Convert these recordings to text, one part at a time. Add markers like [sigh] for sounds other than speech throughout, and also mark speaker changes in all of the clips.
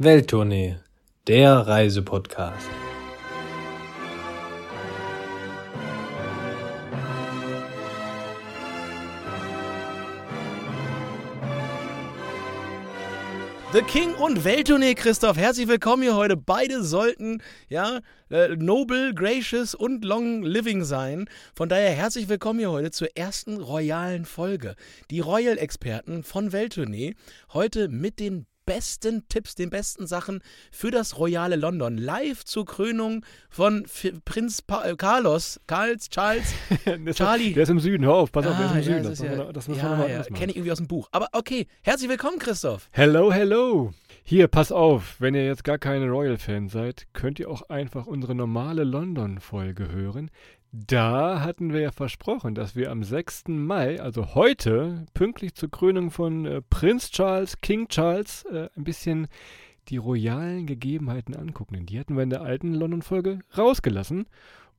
Speaker 1: Welttournee, der Reisepodcast.
Speaker 2: The King und Welttournee, Christoph. Herzlich willkommen hier heute. Beide sollten, ja, äh, noble, gracious und long living sein. Von daher herzlich willkommen hier heute zur ersten royalen Folge. Die Royal-Experten von Welttournee. Heute mit den besten Tipps, den besten Sachen für das royale London. Live zur Krönung von F Prinz pa äh, Carlos, Karls, Charles, [laughs] Charlie.
Speaker 3: Der ist im Süden, hör auf, pass auf, der ist
Speaker 2: Ah,
Speaker 3: im Süden.
Speaker 2: ja,
Speaker 3: das,
Speaker 2: ist
Speaker 3: müssen
Speaker 2: ja-
Speaker 3: das müssen
Speaker 2: ja,
Speaker 3: wir nochmal
Speaker 2: ja. Kenne ich irgendwie aus dem Buch. Aber okay, herzlich willkommen, Christoph.
Speaker 3: Hello, hello. Hier, pass auf, wenn ihr jetzt gar keine Royal-Fan seid, könnt ihr auch einfach unsere normale London-Folge hören. Da hatten wir ja versprochen, dass wir am 6. Mai, also heute, pünktlich zur Krönung von äh, Prinz Charles, King Charles, äh, ein bisschen die royalen Gegebenheiten angucken. Denn die hatten wir in der alten London-Folge rausgelassen.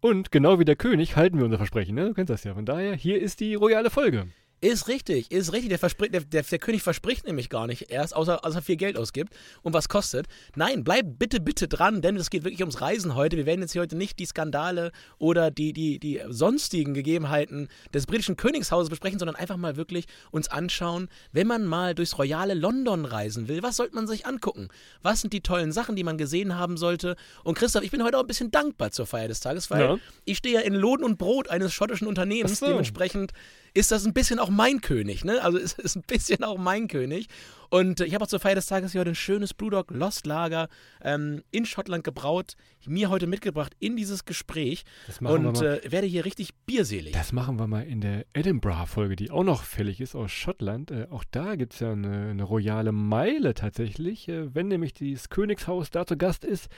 Speaker 3: Und genau wie der König halten wir unser Versprechen, ne? Du kennst das ja. Von daher, hier ist die royale Folge.
Speaker 2: Ist richtig, ist richtig. Der, verspri- der, der, der König verspricht nämlich gar nicht erst, außer, außer viel Geld ausgibt und was kostet. Nein, bleib bitte, bitte dran, denn es geht wirklich ums Reisen heute. Wir werden jetzt hier heute nicht die Skandale oder die, die, die sonstigen Gegebenheiten des britischen Königshauses besprechen, sondern einfach mal wirklich uns anschauen, wenn man mal durchs royale London reisen will, was sollte man sich angucken? Was sind die tollen Sachen, die man gesehen haben sollte? Und Christoph, ich bin heute auch ein bisschen dankbar zur Feier des Tages, weil
Speaker 3: Ja.
Speaker 2: ich stehe ja in Lohn und Brot eines schottischen Unternehmens.
Speaker 3: So.
Speaker 2: Dementsprechend ist das ein bisschen auch mein König, ne? Also es ist ein bisschen auch mein König. Und äh, ich habe auch zur Feier des Tages hier heute ein schönes Blue Dog Lost Lager ähm, in Schottland gebraut, mir heute mitgebracht in dieses Gespräch
Speaker 3: Das machen wir
Speaker 2: und äh, werde hier richtig bierselig.
Speaker 3: Das machen wir mal in der Edinburgh-Folge, die auch noch fällig ist aus Schottland. Äh, auch da gibt es ja eine, eine royale Meile tatsächlich. Äh, wenn nämlich das Königshaus da zu Gast ist,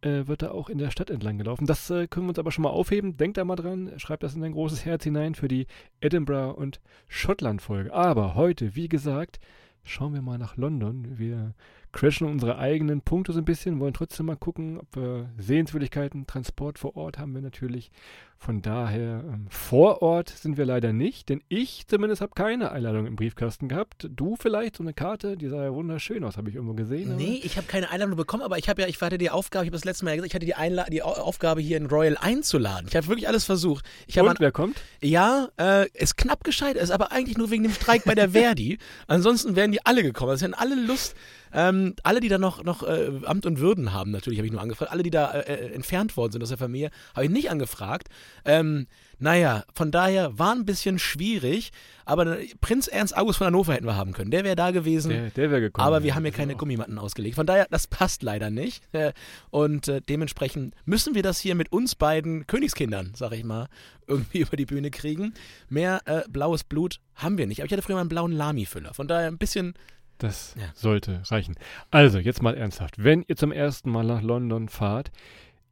Speaker 3: äh, wird er auch in der Stadt entlang gelaufen. Das äh, können wir uns aber schon mal aufheben. Denkt da mal dran, schreibt das in ein großes Herz hinein für die Edinburgh- und Schottland-Folge. Aber heute, wie gesagt, schauen wir mal nach London. Wir crashen unsere eigenen Punkte so ein bisschen, wollen trotzdem mal gucken, ob wir Sehenswürdigkeiten, Transport vor Ort haben wir natürlich. Von daher, ähm, vor Ort sind wir leider nicht, denn ich zumindest habe keine Einladung im Briefkasten gehabt. Du vielleicht so eine Karte, die sah ja wunderschön aus, habe ich irgendwo gesehen.
Speaker 2: Nee, ich habe keine Einladung bekommen, aber ich habe ja, ich hatte die Aufgabe, ich habe das letzte Mal ja gesagt, ich hatte die, Einla die Au- Aufgabe, hier in Royal einzuladen. Ich habe wirklich alles versucht. Ich
Speaker 3: Und wer kommt?
Speaker 2: Ja, äh, ist knapp gescheitert, ist aber eigentlich nur wegen dem Streik bei der [laughs] Verdi. Ansonsten wären die alle gekommen. Also hätten alle Lust, ähm, alle, die da noch, noch äh, Amt und Würden haben, natürlich habe ich nur angefragt. Alle, die da äh, äh, entfernt worden sind aus der Familie, habe ich nicht angefragt. Ähm, naja, von daher war ein bisschen schwierig, aber äh, Prinz Ernst August von Hannover hätten wir haben können. Der wäre da gewesen.
Speaker 3: Der, der wäre gekommen.
Speaker 2: Aber wir haben hier keine
Speaker 3: auch.
Speaker 2: Gummimatten ausgelegt. Von daher, das passt leider nicht. Äh, Und dementsprechend müssen wir das hier mit uns beiden Königskindern, sag ich mal, [laughs] irgendwie über die Bühne kriegen. Mehr äh, blaues Blut haben wir nicht. Aber ich hatte früher mal einen blauen Lami-Füller. Von daher ein bisschen.
Speaker 3: Das
Speaker 2: Ja.
Speaker 3: sollte reichen. Also, jetzt mal ernsthaft. Wenn ihr zum ersten Mal nach London fahrt,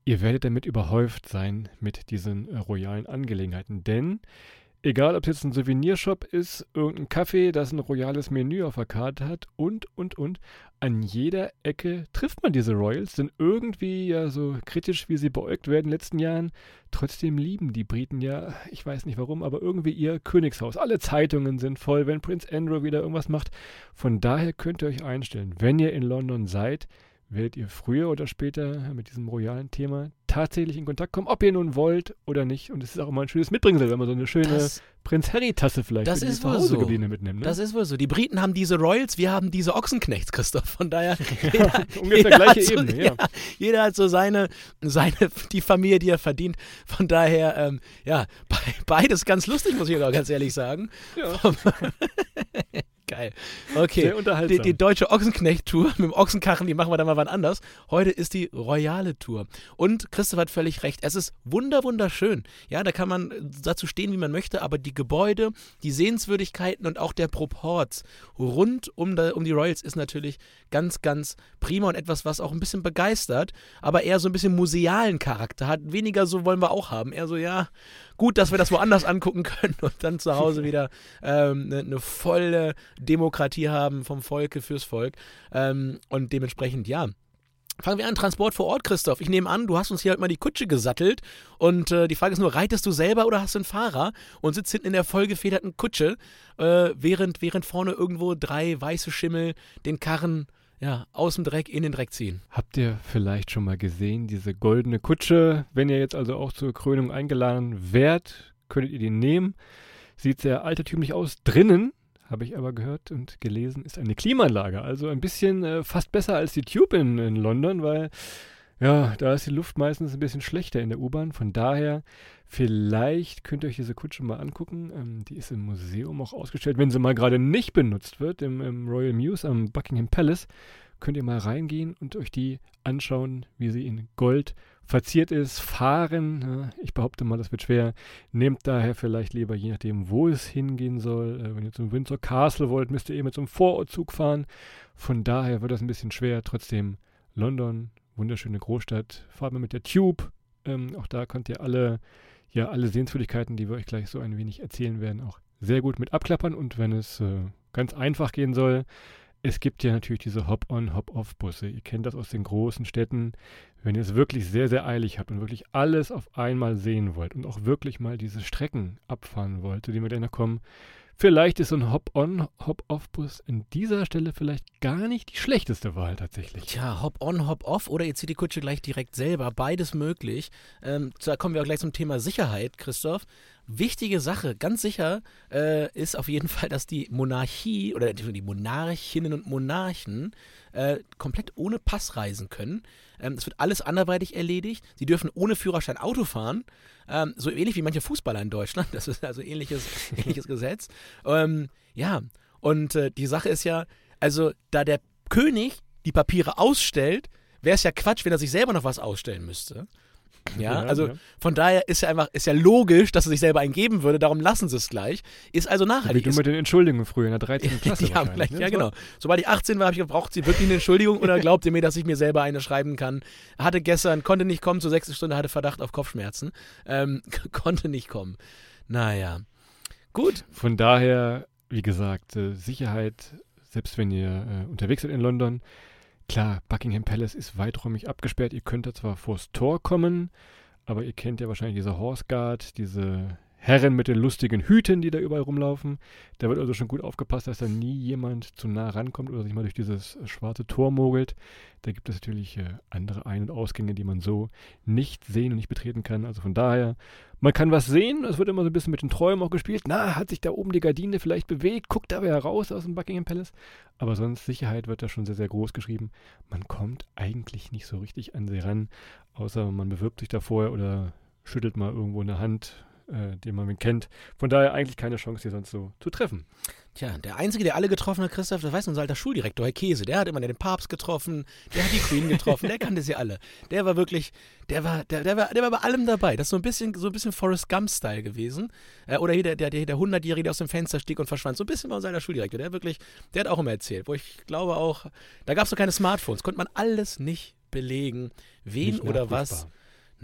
Speaker 3: ihr werdet damit überhäuft sein mit diesen äh, royalen Angelegenheiten. Denn, egal ob es jetzt ein Souvenirshop ist, irgendein Café, das ein royales Menü auf der Karte hat und, und, und, an jeder Ecke trifft man diese Royals, denn irgendwie, ja, so kritisch wie sie beäugt werden in den letzten Jahren, trotzdem lieben die Briten ja, ich weiß nicht warum, aber irgendwie ihr Königshaus. Alle Zeitungen sind voll, wenn Prince Andrew wieder irgendwas macht. Von daher könnt ihr euch einstellen, wenn ihr in London seid, werdet ihr früher oder später mit diesem royalen Thema tatsächlich in Kontakt kommen, ob ihr nun wollt oder nicht. Und es ist auch immer ein schönes Mitbringsel, wenn man so eine schöne
Speaker 2: Das,
Speaker 3: Prinz Harry-Tasse vielleicht
Speaker 2: das ist wohl so.
Speaker 3: mitnimmt. Ne?
Speaker 2: das ist wohl so. Die Briten haben diese Royals, wir haben diese Ochsenknechts, Christoph. Von daher. [laughs] Jeder, [laughs]
Speaker 3: ungefähr
Speaker 2: jeder
Speaker 3: gleiche
Speaker 2: hat so,
Speaker 3: Ebene, ja.
Speaker 2: Jeder hat so seine, seine, die Familie, die er verdient. Von daher, ähm, ja, be [laughs] beides ganz lustig, muss ich auch ganz ehrlich sagen.
Speaker 3: Ja.
Speaker 2: Geil. Okay. Die, die deutsche Ochsenknecht-Tour [laughs] mit dem Ochsenkarren, die machen wir dann mal wann anders. Heute ist die royale Tour. Und Christoph hat völlig recht. Es ist wunder, wunderschön. Ja, da kann man dazu stehen, wie man möchte, aber die Gebäude, die Sehenswürdigkeiten und auch der Proport rund um, da, um die Royals ist natürlich ganz, ganz prima und etwas, was auch ein bisschen begeistert, aber eher so ein bisschen musealen Charakter hat. Weniger so wollen wir auch haben. Eher so, ja, gut, dass wir das woanders angucken können und dann zu Hause [laughs] wieder ähm, eine, eine volle Demokratie haben vom Volke fürs Volk. Ähm, und dementsprechend, ja. Fangen wir an, Transport vor Ort, Christoph. Ich nehme an, du hast uns hier heute mal die Kutsche gesattelt. Und äh, die Frage ist nur, reitest du selber oder hast du einen Fahrer und sitzt hinten in der vollgefederten Kutsche, äh, während, während vorne irgendwo drei weiße Schimmel den Karren ja, aus dem Dreck in den Dreck ziehen.
Speaker 3: Habt ihr vielleicht schon mal gesehen, diese goldene Kutsche? Wenn ihr jetzt also auch zur Krönung eingeladen werdet, könntet ihr die nehmen. Sieht sehr altertümlich aus. Drinnen, habe ich aber gehört und gelesen, ist eine Klimaanlage. Also ein bisschen äh, fast besser als die Tube in, in London, weil ja, da ist die Luft meistens ein bisschen schlechter in der U-Bahn. Von daher, vielleicht könnt ihr euch diese Kutsche mal angucken. Ähm, die ist im Museum auch ausgestellt. Wenn sie mal gerade nicht benutzt wird, im, im Royal Muse am Buckingham Palace, könnt ihr mal reingehen und euch die anschauen, wie sie in Gold verziert ist. Fahren, ja, ich behaupte mal, das wird schwer. Nehmt daher vielleicht lieber, je nachdem, wo es hingehen soll. Äh, wenn ihr zum Windsor Castle wollt, müsst ihr eben mit so einem Vorortzug fahren. Von daher wird das ein bisschen schwer. Trotzdem London wunderschöne Großstadt. Fahrt mal mit der Tube. Ähm, auch da könnt ihr alle, ja, alle Sehenswürdigkeiten, die wir euch gleich so ein wenig erzählen werden, auch sehr gut mit abklappern. Und wenn es äh, ganz einfach gehen soll, es gibt ja natürlich diese Hop-on, Hop-off-Busse. Ihr kennt das aus den großen Städten. Wenn ihr es wirklich sehr, sehr eilig habt und wirklich alles auf einmal sehen wollt und auch wirklich mal diese Strecken abfahren wollt, zu denen wir gleich noch kommen, Vielleicht ist so ein Hop-on, Hop-off-Bus an dieser Stelle vielleicht gar nicht die schlechteste Wahl tatsächlich.
Speaker 2: Tja, Hop-on, Hop-off oder ihr zieht die Kutsche gleich direkt selber. Beides möglich. Ähm, da kommen wir auch gleich zum Thema Sicherheit, Christoph. Wichtige Sache, ganz sicher äh, ist auf jeden [laughs] Fall, dass die Monarchie oder die Monarchinnen und Monarchen äh, komplett ohne Pass reisen können. Ähm, es wird alles anderweitig erledigt. Sie dürfen ohne Führerschein Auto fahren. Ähm, so ähnlich wie manche Fußballer in Deutschland. Das ist also ähnliches, [laughs] ähnliches Gesetz. Ähm, ja, und äh, die Sache ist ja, also da der König die Papiere ausstellt, wäre es ja Quatsch, wenn er sich selber noch was ausstellen müsste. Ja, also ja. von daher ist ja einfach, ist ja logisch, dass er sich selber eingeben würde, darum lassen sie es gleich. Ist also nachhaltig.
Speaker 3: Wie du mit den Entschuldigungen früher in der 13. [laughs] Klasse
Speaker 2: ja, vielleicht, ne? ja, genau. Sobald ich 18 war, habe ich gefragt, braucht sie wirklich eine Entschuldigung oder glaubt ihr mir, dass ich mir selber eine schreiben kann? Hatte gestern, konnte nicht kommen, zur sechsten Stunde hatte Verdacht auf Kopfschmerzen. Ähm, [laughs] konnte nicht kommen. Naja. Gut.
Speaker 3: Von daher, wie gesagt, äh, Sicherheit, selbst wenn ihr äh, unterwegs seid in London, Klar, Buckingham Palace ist weiträumig abgesperrt. Ihr könnt da zwar vors Tor kommen, aber ihr kennt ja wahrscheinlich diese Horse Guard, diese Herren mit den lustigen Hüten, die da überall rumlaufen. Da wird also schon gut aufgepasst, dass da nie jemand zu nah rankommt oder sich mal durch dieses schwarze Tor mogelt. Da gibt es natürlich äh, andere Ein- und Ausgänge, die man so nicht sehen und nicht betreten kann. Also von daher, man kann was sehen. Es wird immer so ein bisschen mit den Träumen auch gespielt. Na, hat sich da oben die Gardine vielleicht bewegt? Guckt da wer raus aus dem Buckingham Palace? Aber sonst, Sicherheit wird da schon sehr, sehr groß geschrieben. Man kommt eigentlich nicht so richtig an sie ran, außer man bewirbt sich da vorher oder schüttelt mal irgendwo eine Hand äh, den man kennt. Von daher eigentlich keine Chance, hier sonst so zu treffen.
Speaker 2: Tja, der Einzige, der alle getroffen hat, Christoph, das weiß unser alter Schuldirektor, Herr Käse. Der hat immer den Papst getroffen, der hat die Queen getroffen, der kannte sie alle. Der war wirklich, der war, der, der war, der war bei allem dabei. Das ist so ein bisschen, so ein bisschen Forrest Gump-Style gewesen. Äh, oder hier der, der, der, der 100-Jährige, der aus dem Fenster stieg und verschwand. So ein bisschen war unser alter Schuldirektor. Der wirklich, der hat auch immer erzählt, wo ich glaube auch, da gab es so keine Smartphones, konnte man alles nicht belegen, wen nicht oder was.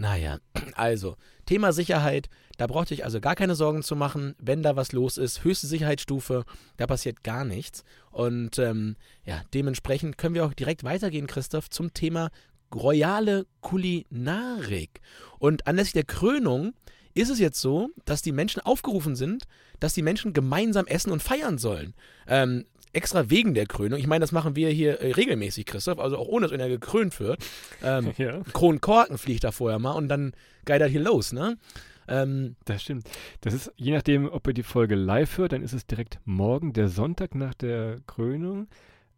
Speaker 2: Naja, [clears throat] also, Thema Sicherheit, da braucht ihr euch also gar keine Sorgen zu machen, wenn da was los ist. Höchste Sicherheitsstufe, da passiert gar nichts. Und ähm, ja, dementsprechend können wir auch direkt weitergehen, Christoph, zum Thema royale Kulinarik. Und anlässlich der Krönung ist es jetzt so, dass die Menschen aufgerufen sind, dass die Menschen gemeinsam essen und feiern sollen. Ähm, extra wegen der Krönung. Ich meine, das machen wir hier äh, regelmäßig, Christoph, also auch ohne, dass einer gekrönt wird. Ähm, [laughs] ja. Kronkorken fliegt da vorher mal und dann geidert hier los, ne?
Speaker 3: Ähm, das stimmt. Das ist, je nachdem, ob ihr die Folge live hört, dann ist es direkt morgen, der Sonntag nach der Krönung.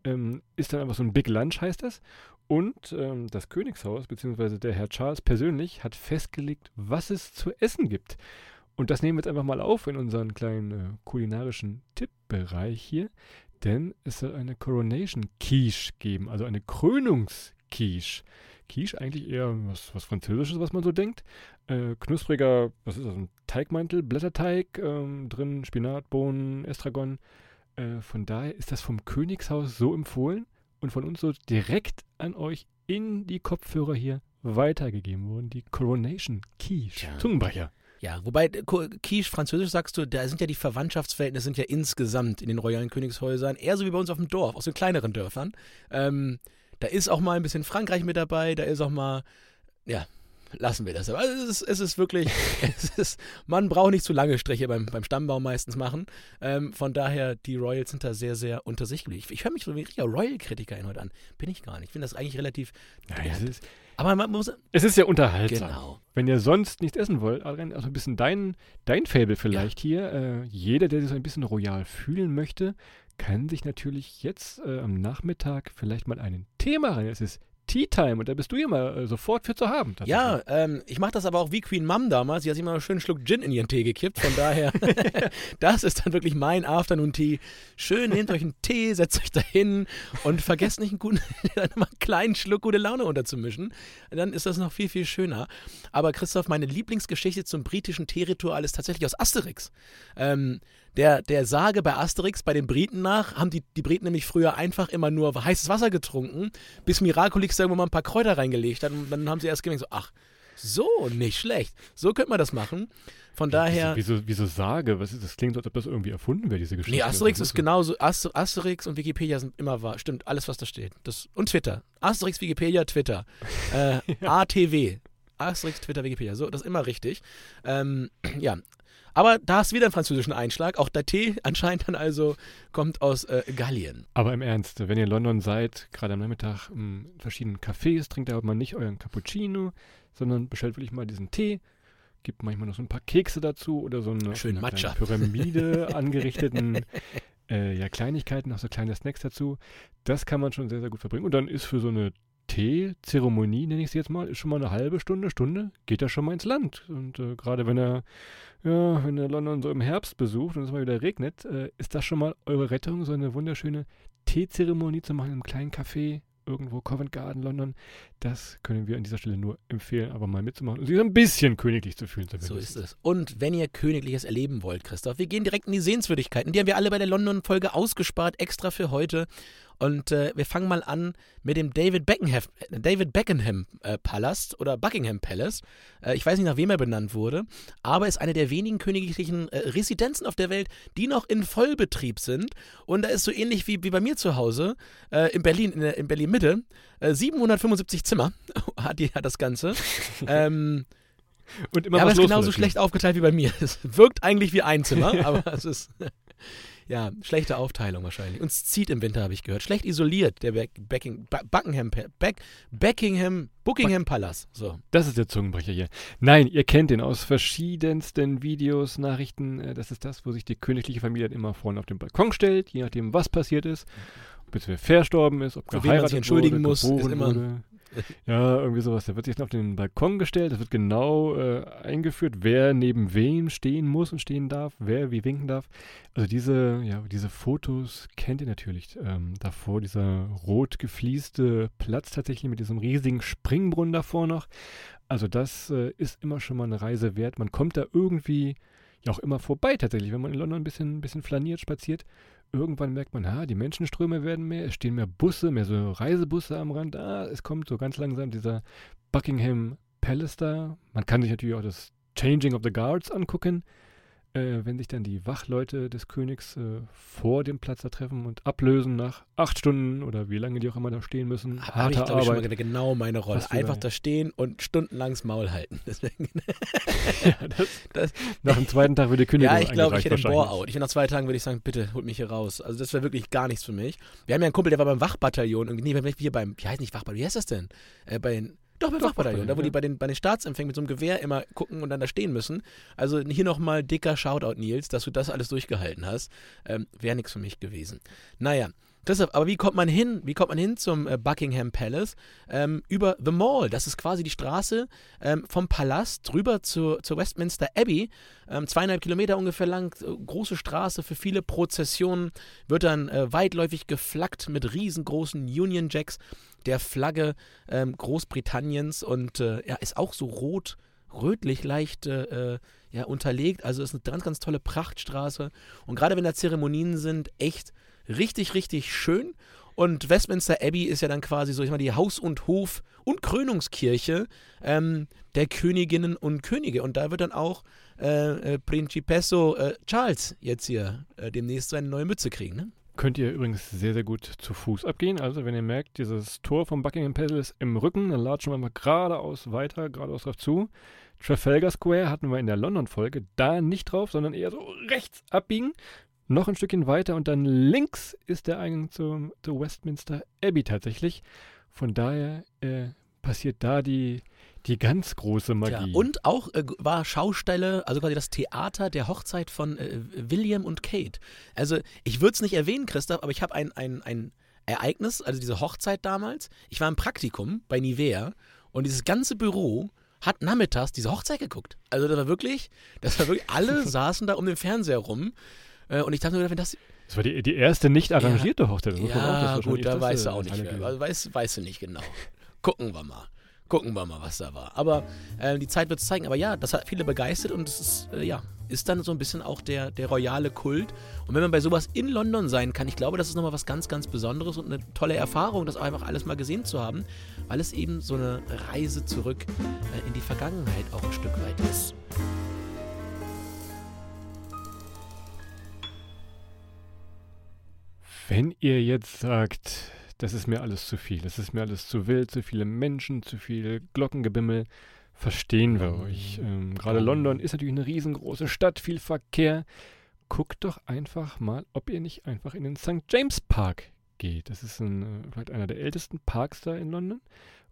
Speaker 3: Ähm, ist dann einfach so ein Big Lunch, heißt das. Und ähm, das Königshaus, beziehungsweise der Herr Charles persönlich, hat festgelegt, was es zu essen gibt. Und das nehmen wir jetzt einfach mal auf in unseren kleinen äh, kulinarischen Tippbereich hier denn es soll eine Coronation Quiche geben, also eine Krönungsquiche. Quiche eigentlich eher was, was Französisches, was man so denkt. Äh, knuspriger, was ist das, ein Teigmantel, Blätterteig, ähm, drin Spinat, Bohnen, Estragon. Äh, von daher ist das vom Königshaus so empfohlen und von uns so direkt an euch in die Kopfhörer hier weitergegeben worden. Die Coronation Quiche. Ja. Zungenbrecher.
Speaker 2: Ja, wobei äh, Quiche, Französisch sagst du, da sind ja die Verwandtschaftsverhältnisse sind ja insgesamt in den royalen Königshäusern eher so wie bei uns auf dem Dorf, aus den kleineren Dörfern. Ähm, da ist auch mal ein bisschen Frankreich mit dabei, da ist auch mal, ja, lassen wir das. Aber es ist, es ist wirklich, [laughs] [laughs] es ist, man braucht nicht zu lange Striche beim, beim Stammbaum meistens machen. Ähm, von daher, die Royals sind da sehr, sehr unter sich geblieben. Ich, ich höre mich so wie richtiger Royal-Kritiker heute an. Bin ich gar nicht. Ich finde das eigentlich relativ.
Speaker 3: Nein, es ist,
Speaker 2: aber man muss.
Speaker 3: es ist ja unterhaltsam.
Speaker 2: Genau.
Speaker 3: Wenn ihr sonst nichts essen wollt, Adrian, also ein bisschen dein, dein Fable vielleicht hier. Äh, jeder, der sich so ein bisschen royal fühlen möchte, kann sich natürlich jetzt äh, am Nachmittag vielleicht mal einen Tee machen. Es ist Tea Time und da bist du ja mal äh, sofort für zu haben.
Speaker 2: Ja, ähm, ich mache das aber auch wie Queen Mum damals. Sie hat sich immer einen schönen Schluck Gin in ihren Tee gekippt. Von daher, [laughs] [laughs] das ist dann wirklich mein Afternoon-Tee. Schön, nehmt euch einen Tee, setzt euch da hin und vergesst nicht einen, guten, [laughs] einen kleinen Schluck gute Laune unterzumischen. Dann ist das noch viel, viel schöner. Aber Christoph, meine Lieblingsgeschichte zum britischen Teeritual ist tatsächlich aus Asterix. Ähm, der, der Sage bei Asterix, bei den Briten nach, haben die, die Briten nämlich früher einfach immer nur heißes Wasser getrunken, bis Miraculix da irgendwann mal ein paar Kräuter reingelegt hat und dann haben sie erst gemerkt, so, ach, so, nicht schlecht. So könnte man das machen. Von daher.
Speaker 3: Wieso, wieso, wieso sage? Was ist, das klingt, so, als ob das irgendwie erfunden wäre, diese Geschichte.
Speaker 2: Nee, Asterix ist genauso. Aster, Asterix und Wikipedia sind immer wahr. Stimmt, alles, was da steht. Das, und Twitter. Asterix, Wikipedia, Twitter. [laughs] Äh, ATW. Asterix, Twitter, Wikipedia. So, das ist immer richtig. Ähm, [clears throat] ja. Aber da du wieder einen französischen Einschlag. Auch der Tee anscheinend dann also kommt aus äh, Gallien.
Speaker 3: Aber im Ernst, wenn ihr in London seid, gerade am Nachmittag in verschiedenen Cafés, trinkt ihr aber mal nicht euren Cappuccino, sondern bestellt wirklich mal diesen Tee. Gibt manchmal noch so ein paar Kekse dazu oder so eine,
Speaker 2: Schön
Speaker 3: eine Pyramide [laughs] angerichteten äh, ja, Kleinigkeiten, noch so kleine Snacks dazu. Das kann man schon sehr, sehr gut verbringen. Und dann ist für so eine Teezeremonie, nenne ich sie jetzt mal, ist schon mal eine halbe Stunde, Stunde, geht er schon mal ins Land. Und äh, gerade wenn er, ja, wenn er London so im Herbst besucht und es mal wieder regnet, äh, ist das schon mal eure Rettung, so eine wunderschöne Teezeremonie zu machen im kleinen Café irgendwo Covent Garden, London. Das können wir an dieser Stelle nur empfehlen, aber mal mitzumachen und sich so ein bisschen königlich zu fühlen.
Speaker 2: So ist es. Und wenn ihr Königliches erleben wollt, Christoph, wir gehen direkt in die Sehenswürdigkeiten. Die haben wir alle bei der London-Folge ausgespart, extra für heute. Und äh, wir fangen mal an mit dem David Beckenham, David Beckenham äh, Palast oder Buckingham Palace. Äh, ich weiß nicht, nach wem er benannt wurde, aber ist eine der wenigen königlichen äh, Residenzen auf der Welt, die noch in Vollbetrieb sind. Und da ist so ähnlich wie, wie bei mir zu Hause äh, in Berlin, in, in Berlin Mitte, äh, 775 Zimmer [laughs] hat, die, hat das Ganze. [laughs] ähm,
Speaker 3: Und immer
Speaker 2: ja, aber es ist genauso schlecht aufgeteilt wie bei mir. [laughs] Es wirkt eigentlich wie ein Zimmer, aber es ist ja schlechte Aufteilung wahrscheinlich. Und es zieht im Winter, habe ich gehört. Schlecht isoliert, der Buckingham, Beck, Beckingham, Buckingham Palace. So.
Speaker 3: Das ist der Zungenbrecher hier. Nein, ihr kennt den aus verschiedensten Videos, Nachrichten. Äh, Das ist das, wo sich die königliche Familie dann immer vorne auf den Balkon stellt, je nachdem, was passiert ist. Ob wer verstorben ist, ob
Speaker 2: wen man
Speaker 3: geheiratet
Speaker 2: sich entschuldigen
Speaker 3: wurde,
Speaker 2: muss, ist immer-
Speaker 3: wurde. Ja, irgendwie sowas. Da wird sich auf den Balkon gestellt. Es wird genau äh, eingeführt, wer neben wem stehen muss und stehen darf, wer wie winken darf. Also diese, ja, diese Fotos kennt ihr natürlich. Ähm, davor dieser rot geflieste Platz tatsächlich mit diesem riesigen Springbrunnen davor noch. Also das äh, ist immer schon mal eine Reise wert. Man kommt da irgendwie ja auch immer vorbei tatsächlich, wenn man in London ein bisschen, ein bisschen flaniert, spaziert. Irgendwann merkt man, ha, die Menschenströme werden mehr, es stehen mehr Busse, mehr so Reisebusse am Rand. Ah, es kommt so ganz langsam dieser Buckingham Palace da. Man kann sich natürlich auch das Changing of the Guards angucken, äh, wenn sich dann die Wachleute des Königs äh, vor dem Platz da treffen und ablösen nach acht Stunden oder wie lange die auch immer da stehen müssen.
Speaker 2: Ich,
Speaker 3: Harte
Speaker 2: glaube ich, schon
Speaker 3: Arbeit.
Speaker 2: mal genau meine Rolle. Einfach
Speaker 3: da-
Speaker 2: stehen und stundenlang das Maul halten. [laughs] Deswegen,
Speaker 3: Ja, das,
Speaker 2: Das-
Speaker 3: nach dem zweiten Tag wird die Kündigung
Speaker 2: ja, ich glaube, ich hätte einen. Bore-out. Ich nach zwei Tagen würde ich sagen, bitte holt mich hier raus. Also das wäre wirklich gar nichts für mich. Wir haben ja einen Kumpel, der war beim Wachbataillon. irgendwie- Nee, wir beim, wie heißt nicht Wachbataillon, wie heißt das denn? Äh, bei den, doch, beim Wachbataillon, da wo die bei den, bei den Staatsempfängen mit so einem Gewehr immer gucken und dann da stehen müssen. Also hier nochmal dicker Shoutout, Nils, dass du das alles durchgehalten hast. Ähm, wäre nichts für mich gewesen. Naja. Christoph, aber wie kommt man hin? Wie kommt man hin zum äh, Buckingham Palace? Ähm, über The Mall. Das ist quasi die Straße ähm, vom Palast rüber zur, zur Westminster Abbey. Ähm, zweieinhalb Kilometer ungefähr lang, äh, große Straße für viele Prozessionen. Wird dann äh, weitläufig geflaggt mit riesengroßen Union Jacks der Flagge ähm, Großbritanniens und äh, ja, ist auch so rot, rötlich leicht äh, äh, ja, unterlegt. Also ist eine ganz, ganz tolle Prachtstraße. Und gerade wenn da Zeremonien sind, echt richtig, richtig schön. Und Westminster Abbey ist ja dann quasi so, ich meine, die Haus- und Hof- und Krönungskirche ähm, der Königinnen und Könige. Und da wird dann auch äh, äh, Principesso äh, Charles jetzt hier äh, demnächst seine neue Mütze kriegen. Ne?
Speaker 3: Könnt ihr übrigens sehr, sehr gut zu Fuß abgehen. Also wenn ihr merkt, dieses Tor vom Buckingham Palace ist im Rücken, dann latschen wir mal geradeaus weiter, geradeaus drauf zu. Trafalgar Square hatten wir in der London-Folge da nicht drauf, sondern eher so rechts abbiegen. Noch ein Stückchen weiter und dann links ist der Eingang zum, zu Westminster Abbey tatsächlich. Von daher äh, passiert da die, die ganz große Magie.
Speaker 2: Ja, und auch äh, war Schaustelle, also quasi das Theater der Hochzeit von äh, William und Kate. Also ich würde es nicht erwähnen, Christoph, aber ich habe ein, ein, ein Ereignis, also diese Hochzeit damals. Ich war im Praktikum bei Nivea und dieses ganze Büro hat nachmittags diese Hochzeit geguckt. Also das war wirklich, das war wirklich, alle [laughs] saßen da um den Fernseher rum. Äh, und ich dachte nur, wenn das
Speaker 3: das war die, die erste nicht arrangierte
Speaker 2: ja,
Speaker 3: Hochzeit.
Speaker 2: Das ja, gut, da weißt du auch nicht mehr. Also, weißt du nicht genau. Gucken wir mal. Gucken wir mal, was da war. Aber äh, die Zeit wird es zeigen. Aber ja, das hat viele begeistert und es ist, äh, ja, ist dann so ein bisschen auch der, der royale Kult. Und wenn man bei sowas in London sein kann, ich glaube, das ist nochmal was ganz, ganz Besonderes und eine tolle Erfahrung, das einfach alles mal gesehen zu haben, weil es eben so eine Reise zurück äh, in die Vergangenheit auch ein Stück weit ist.
Speaker 3: Wenn ihr jetzt sagt, das ist mir alles zu viel, das ist mir alles zu wild, zu viele Menschen, zu viel Glockengebimmel, verstehen wir euch. Ähm, Gerade London ist natürlich eine riesengroße Stadt, viel Verkehr. Guckt doch einfach mal, ob ihr nicht einfach in den St. James Park geht. Das ist ein, äh, vielleicht einer der ältesten Parks da in London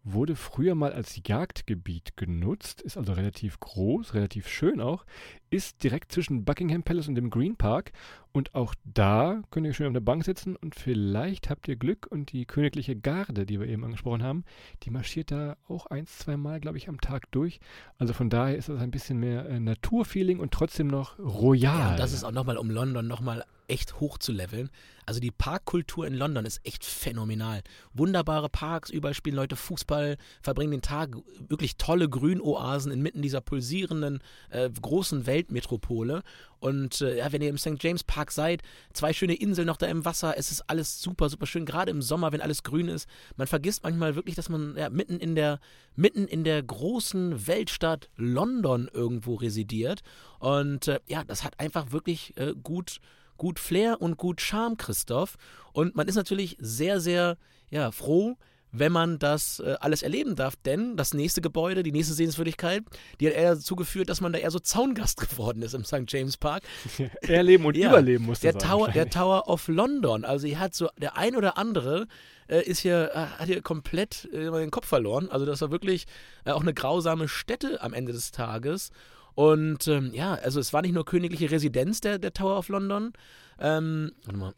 Speaker 3: wurde früher mal als Jagdgebiet genutzt, ist also relativ groß, relativ schön auch, ist direkt zwischen Buckingham Palace und dem Green Park und auch da könnt ihr schön auf der Bank sitzen und vielleicht habt ihr Glück und die königliche Garde, die wir eben angesprochen haben, die marschiert da auch ein, zwei Mal, glaube ich, am Tag durch. Also von daher ist das ein bisschen mehr äh, Naturfeeling und trotzdem noch royal. Ja,
Speaker 2: das ist auch nochmal um London nochmal echt hoch zu leveln. Also die Parkkultur in London ist echt phänomenal. Wunderbare Parks, überall spielen Leute Fußball, verbringen den Tag, wirklich tolle Grünoasen inmitten dieser pulsierenden äh, großen Weltmetropole. Und äh, ja, wenn ihr im St. James Park seid, zwei schöne Inseln noch da im Wasser, es ist alles super, super schön, gerade im Sommer, wenn alles grün ist. Man vergisst manchmal wirklich, dass man ja, mitten in der, mitten in der großen Weltstadt London irgendwo residiert. Und äh, ja, das hat einfach wirklich äh, gut gut Flair und gut Charme, Christoph. Und man ist natürlich sehr, sehr ja, froh, wenn man das äh, alles erleben darf, denn das nächste Gebäude, die nächste Sehenswürdigkeit, die hat eher dazu geführt, dass man da eher so Zaungast [laughs] geworden ist im St. James Park. [laughs]
Speaker 3: Erleben und ja, überleben musste
Speaker 2: der Tower, der Tower of London, also hier hat so der ein oder andere äh, ist hier, äh, hat hier komplett äh, den Kopf verloren. Also das war wirklich äh, auch eine grausame Stätte am Ende des Tages. Und ähm, ja, also es war nicht nur königliche Residenz der, der Tower of London. Ähm, warte mal.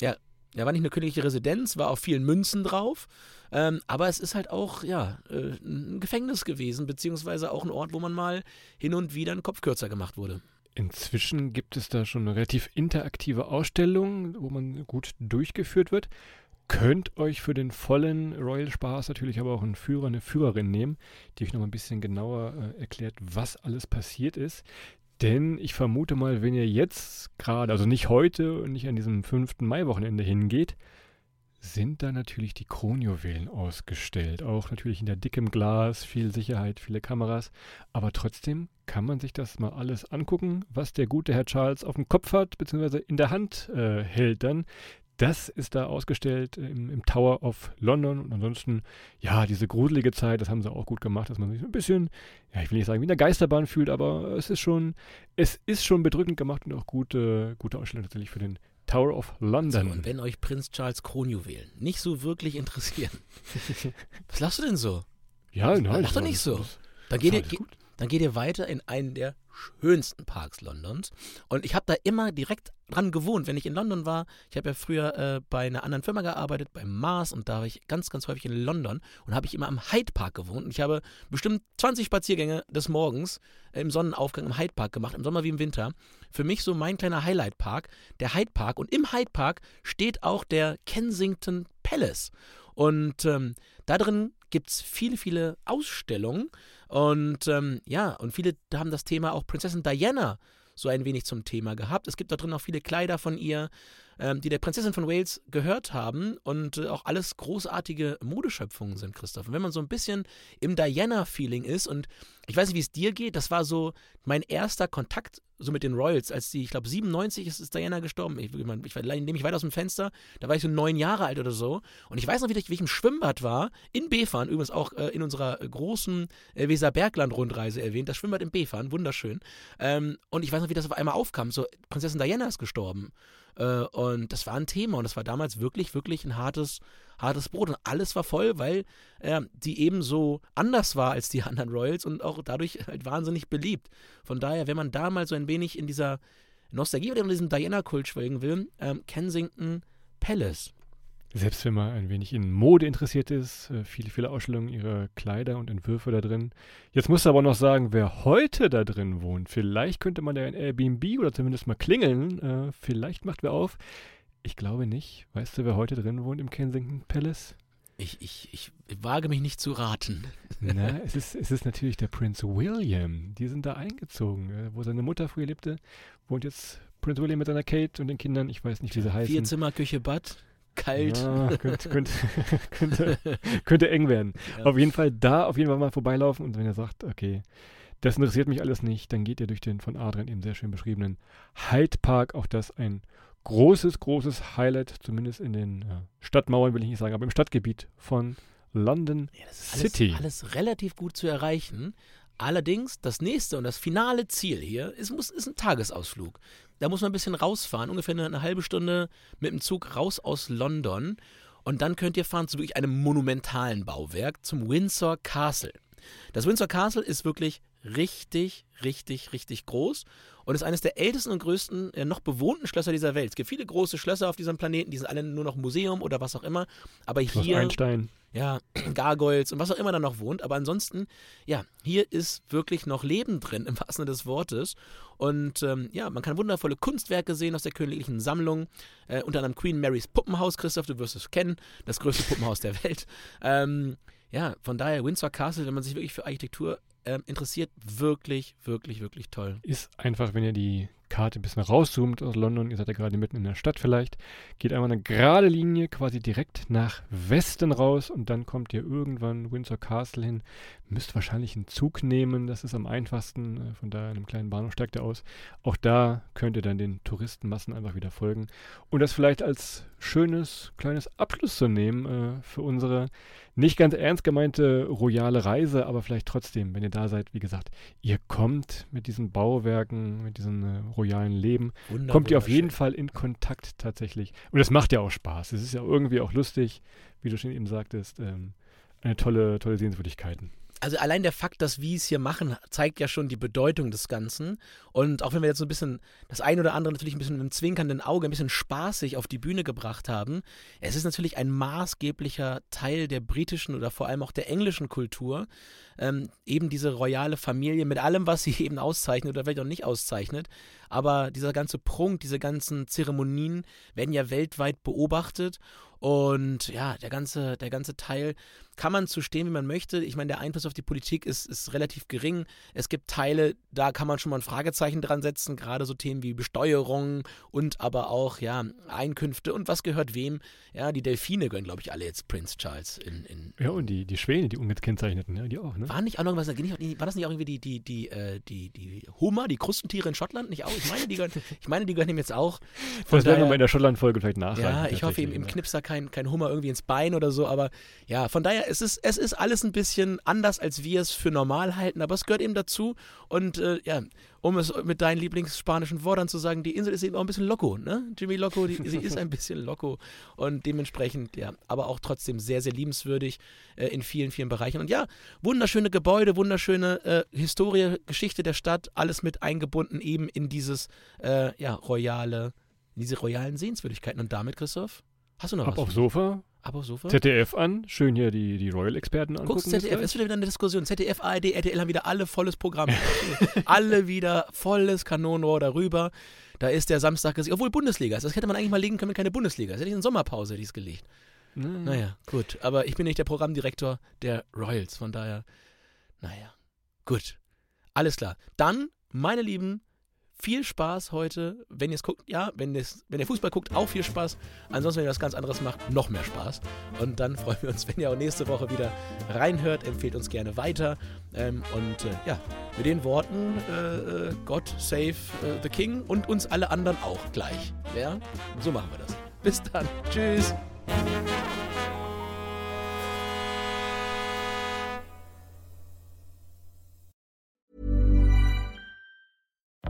Speaker 2: Ja, da war nicht nur königliche Residenz, war auf vielen Münzen drauf. Ähm, aber es ist halt auch, ja, äh, ein Gefängnis gewesen, beziehungsweise auch ein Ort, wo man mal hin und wieder einen Kopf kürzer gemacht wurde.
Speaker 3: Inzwischen gibt es da schon eine relativ interaktive Ausstellung, wo man gut durchgeführt wird könnt euch für den vollen Royal Spaß natürlich aber auch einen Führer, eine Führerin nehmen, die euch noch ein bisschen genauer äh, erklärt, was alles passiert ist. Denn ich vermute mal, wenn ihr jetzt gerade, also nicht heute und nicht an diesem 5. Mai-Wochenende hingeht, sind da natürlich die Kronjuwelen ausgestellt. Auch natürlich in der dickem Glas, viel Sicherheit, viele Kameras. Aber trotzdem kann man sich das mal alles angucken, was der gute Herr Charles auf dem Kopf hat, beziehungsweise in der Hand äh, hält dann. Das ist da ausgestellt im, im, Tower of London. Und ansonsten, ja, diese gruselige Zeit, das haben sie auch gut gemacht, dass man sich ein bisschen, ja, ich will nicht sagen, wie in der Geisterbahn fühlt, aber es ist schon, es ist schon bedrückend gemacht und auch gute, gute Ausstellung tatsächlich für den Tower of London.
Speaker 2: So, und wenn euch Prinz Charles Kronjuwelen nicht so wirklich interessieren, [laughs] was lachst du denn so?
Speaker 3: Ja, nein.
Speaker 2: Lach doch nicht so. Dann geht ihr, dann geht ihr weiter in einen der schönsten Parks Londons. Und ich habe da immer direkt dran gewohnt, wenn ich in London war. Ich habe ja früher äh, bei einer anderen Firma gearbeitet, beim Mars, und da war ich ganz, ganz häufig in London und habe ich immer am Hyde Park gewohnt. Und ich habe bestimmt 20 Spaziergänge des Morgens äh, im Sonnenaufgang im Hyde Park gemacht, im Sommer wie im Winter. Für mich so mein kleiner Highlight Park, der Hyde Park. Und im Hyde Park steht auch der Kensington Palace. Und ähm, da drin gibt es viele, viele Ausstellungen. Und ähm, ja, und viele haben das Thema auch Prinzessin Diana so ein wenig zum Thema gehabt. Es gibt da drin auch viele Kleider von ihr. Ähm, die der Prinzessin von Wales gehört haben und äh, auch alles großartige Modeschöpfungen sind, Christoph. Und wenn man so ein bisschen im Diana-Feeling ist und ich weiß nicht, wie es dir geht, das war so mein erster Kontakt so mit den Royals, als die, ich glaube, 97 ist, ist Diana gestorben. Ich, ich, ich nehme mich weit aus dem Fenster, da war ich so neun Jahre alt oder so. Und ich weiß noch, wie ich, wie ich im Schwimmbad war, in Befan, übrigens auch äh, in unserer großen äh, Weserbergland-Rundreise erwähnt, das Schwimmbad in Befan, wunderschön. Ähm, und ich weiß noch, wie das auf einmal aufkam, so Prinzessin Diana ist gestorben. Äh, und das war ein Thema und das war damals wirklich, wirklich ein hartes, hartes Brot. Und alles war voll, weil äh, die eben so anders war als die [laughs] anderen Royals und auch dadurch halt wahnsinnig beliebt. Von daher, wenn man da mal so ein wenig in dieser Nostalgie oder in diesem Diana-Kult schwelgen will, ähm, Kensington Palace.
Speaker 3: Selbst wenn man ein wenig in Mode interessiert ist, äh, viele, viele Ausstellungen ihrer Kleider und Entwürfe da drin. Jetzt musst du aber noch sagen, wer heute da drin wohnt. Vielleicht könnte man da ein Airbnb oder zumindest mal klingeln. Äh, vielleicht macht wer auf. Ich glaube nicht. Weißt du, wer heute drin wohnt im Kensington Palace?
Speaker 2: Ich, ich, ich wage mich nicht zu raten.
Speaker 3: Na, es ist, es ist natürlich der Prinz William. Die sind da eingezogen. Äh, wo seine Mutter früher lebte, wohnt jetzt Prinz William mit seiner Kate und den Kindern. Ich weiß nicht, wie sie heißen.
Speaker 2: Vier Zimmer, Küche, Bad kalt.
Speaker 3: Ja, könnte, könnte, [laughs] könnte, könnte, eng werden. Ja. Auf jeden Fall da auf jeden Fall mal vorbeilaufen und wenn ihr sagt, okay, das interessiert mich alles nicht, dann geht ihr durch den von Adrian eben sehr schön beschriebenen Hyde Park. Auch das ein großes, großes Highlight, zumindest in den äh, Stadtmauern will ich nicht sagen, aber im Stadtgebiet von London
Speaker 2: ja, das
Speaker 3: ist City.
Speaker 2: Alles, alles relativ gut zu erreichen. Allerdings, das nächste und das finale Ziel hier ist, muss, ist ein Tagesausflug. Da muss man ein bisschen rausfahren, ungefähr eine, eine halbe Stunde mit dem Zug raus aus London. Und dann könnt ihr fahren zu wirklich einem monumentalen Bauwerk, zum Windsor Castle. Das Windsor Castle ist wirklich richtig, richtig, richtig groß und ist eines der ältesten und größten äh, noch bewohnten Schlösser dieser Welt. Es gibt viele große Schlösser auf diesem Planeten, die sind alle nur noch Museum oder was auch immer. Aber
Speaker 3: Schloss
Speaker 2: hier.
Speaker 3: Einstein.
Speaker 2: Ja, [clears throat] Gargoyles und was auch immer da noch wohnt. Aber ansonsten, ja, hier ist wirklich noch Leben drin, im wahrsten Sinne des Wortes. Und ähm, ja, man kann wundervolle Kunstwerke sehen aus der königlichen Sammlung. Äh, unter anderem Queen Marys Puppenhaus, Christoph, du wirst es kennen. Das größte Puppenhaus der [laughs] Welt. Ähm, ja, von daher Windsor Castle, wenn man sich wirklich für Architektur interessiert, wirklich, wirklich, wirklich toll.
Speaker 3: Ist einfach, wenn ihr die Karte ein bisschen rauszoomt aus London, ihr seid ja gerade mitten in der Stadt vielleicht, geht einmal eine gerade Linie quasi direkt nach Westen raus und dann kommt ihr irgendwann Windsor Castle hin. Müsst wahrscheinlich einen Zug nehmen, das ist am einfachsten, äh, von in einem kleinen Bahnhof steigt ihr aus. Auch da könnt ihr dann den Touristenmassen einfach wieder folgen und das vielleicht als schönes kleines Abschluss zu nehmen äh, für unsere nicht ganz ernst gemeinte royale Reise, aber vielleicht trotzdem, wenn ihr da seid, wie gesagt, ihr kommt mit diesen Bauwerken, mit diesen äh, royalen Leben,
Speaker 2: Wunder,
Speaker 3: kommt ihr auf jeden Fall in Kontakt tatsächlich. Und es macht ja auch Spaß. Es ist ja irgendwie auch lustig, wie du schon eben sagtest, ähm, eine tolle, tolle Sehenswürdigkeiten
Speaker 2: also allein der Fakt, dass wir es hier machen, zeigt ja schon die Bedeutung des Ganzen. Und auch wenn wir jetzt so ein bisschen das ein oder andere natürlich ein bisschen mit einem zwinkernden Auge, ein bisschen spaßig auf die Bühne gebracht haben, es ist natürlich ein maßgeblicher Teil der britischen oder vor allem auch der englischen Kultur. Ähm, eben diese royale Familie mit allem, was sie [laughs] eben auszeichnet oder vielleicht auch nicht auszeichnet. Aber dieser ganze Prunk, diese ganzen Zeremonien werden ja weltweit beobachtet und ja, der ganze, der ganze Teil kann man zu stehen, wie man möchte. Ich meine, der Einfluss auf die Politik ist, ist relativ gering. Es gibt Teile, da kann man schon mal ein Fragezeichen dran setzen, gerade so Themen wie Besteuerung und aber auch, ja, Einkünfte und was gehört wem. Ja, die Delfine gehören, glaube ich, alle jetzt Prince Charles in. in
Speaker 3: ja, und die, die Schwäne, die ungekennzeichneten, ja, die auch, ne?
Speaker 2: War nicht auch noch was, war das nicht auch irgendwie die, die, die, äh, die, die Hummer, die Krustentiere in Schottland nicht auch? Ich meine, die gehören, ich meine, die gehören ihm jetzt auch.
Speaker 3: Von das werden wir in der Schottland-Folge vielleicht nachreichen.
Speaker 2: Ja, ich hoffe, im, im Knipser kein, kein Hummer irgendwie ins Bein oder so, aber ja, von daher, es ist, es ist alles ein bisschen anders, als wir es für normal halten, aber es gehört eben dazu und äh, ja, um es mit deinen Lieblingsspanischen Worten zu sagen, die Insel ist eben auch ein bisschen loco, ne? Jimmy Loco, die, sie ist ein bisschen loco und dementsprechend, ja, aber auch trotzdem sehr, sehr liebenswürdig äh, in vielen, vielen Bereichen. Und ja, wunderschöne Gebäude, wunderschöne äh, Historie, Geschichte der Stadt, alles mit eingebunden eben in dieses, äh, ja, royale, in diese royalen Sehenswürdigkeiten. Und damit, Christoph, hast du noch
Speaker 3: Ab
Speaker 2: was?
Speaker 3: auf Sofa,
Speaker 2: Ab auf Sofa?
Speaker 3: ZDF an, schön hier die, die Royal-Experten angucken.
Speaker 2: Guckst ZDF, es wird wieder eine Diskussion. ZDF, ARD, RTL haben wieder alle volles Programm. [laughs] alle wieder volles Kanonenrohr darüber. Da ist der Samstag gesiegt. Obwohl Bundesliga ist. Das hätte man eigentlich mal legen können, wenn keine Bundesliga ist. Hätte ich in Sommerpause dies gelegt.
Speaker 3: Mhm.
Speaker 2: Naja, gut. Aber ich bin nicht der Programmdirektor der Royals. Von daher, naja, gut. Alles klar. Dann, meine Lieben, viel Spaß heute. Wenn ihr es guckt, ja, wenn, wenn ihr Fußball guckt, auch viel Spaß. Ansonsten, wenn ihr was ganz anderes macht, noch mehr Spaß. Und dann [laughs] freuen wir uns, wenn ihr auch nächste Woche wieder reinhört. Empfehlt uns gerne weiter. Ähm, und äh, ja, mit den Worten, äh, äh God save äh, the King und uns alle anderen auch gleich. Ja, so machen wir das. Bis dann. Tschüss.